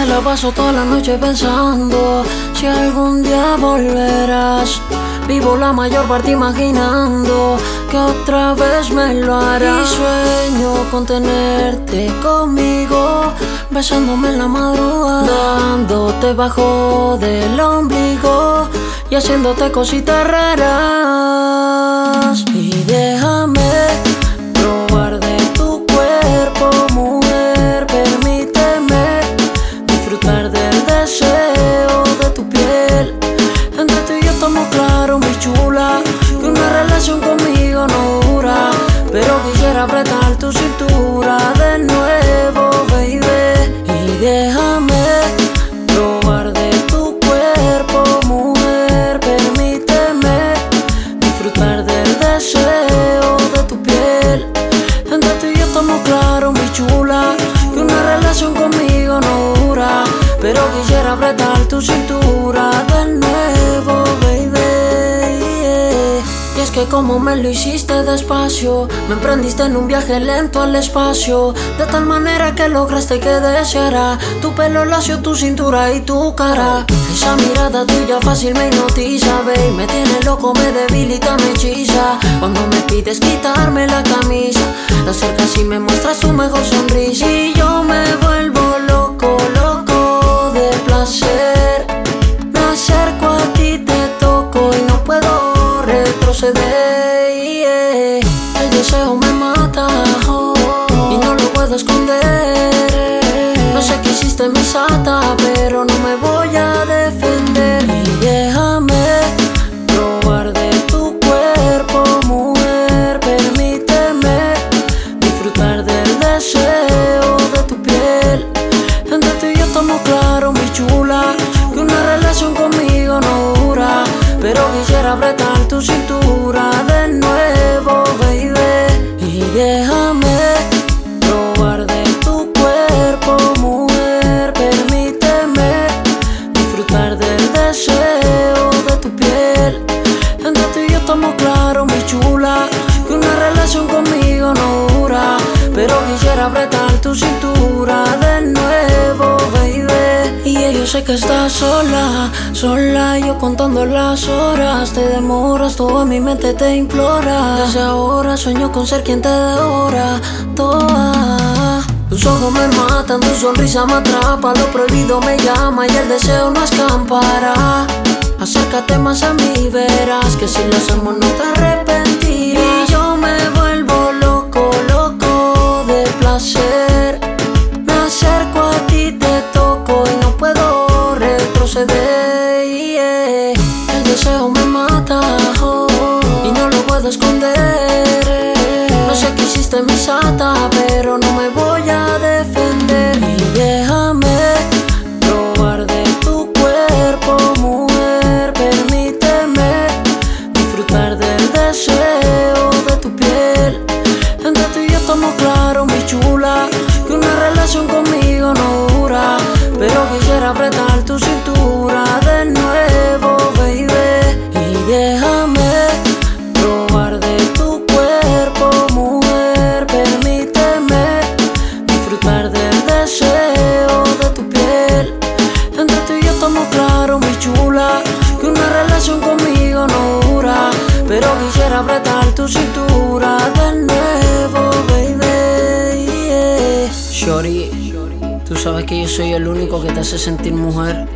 Me la paso toda la noche pensando si algún día volverás. Vivo la mayor parte imaginando que otra vez me lo harás. Y sueño con tenerte conmigo, besándome en la madrugada, dándote bajo del ombligo y haciéndote cositas raras. Deseo de tu piel. Entre tú y yo estamos claro, mi chula, que una relación conmigo no dura, pero quisiera apretar tu cintura de nuevo, baby. Y es que como me lo hiciste despacio, me emprendiste en un viaje lento al espacio, de tal manera que lograste que deseara tu pelo lacio, tu cintura y tu cara. Esa mirada tuya fácil me hipnotiza, babe, me tiene loco, me debilita, me hechiza. Cuando me pides quitarme la camisa, te acercas y me muestras tu mejor sonrisa y retroceder. yeah. El deseo me mata y no lo puedo esconder. No sé qué hiciste mi sata, pero no me voy a defender. Y déjame probar de tu cuerpo, mujer. Permíteme disfrutar del deseo de tu piel. Entre tú y yo estamos claro, mi chula, que una relación conmigo no dura, pero quisiera apretar tu cintura que estás sola, sola, yo contando las horas, te demoras, toda mi mente te implora. Desde ahora sueño con ser quien te devora toda. Tus ojos me matan, tu sonrisa me atrapa, lo prohibido me llama y el deseo no escampará. Acércate más a mí, verás que si lo hacemos no te arrepentirás. Y yo me vuelvo loco, loco de placer. Y no lo puedo esconder. No sé qué hiciste mi sata, pero no me voy a defender. Y déjame probar de tu cuerpo, mujer. Permíteme disfrutar del deseo de tu piel. Entre tú y yo estamos claro, mi chula, que una relación conmigo no dura, pero quisiera apretar claro, mi chula, que una relación conmigo no dura, pero quisiera apretar tu cintura de nuevo, baby. yeah. Shorty, tú sabes que yo soy el único que te hace sentir mujer.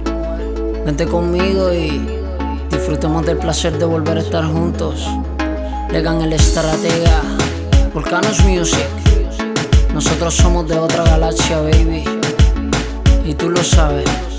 Vente conmigo y disfrutemos del placer de volver a estar juntos. Legan el estratega, Volcanos Music. Nosotros somos de otra galaxia, baby. Y tú lo sabes.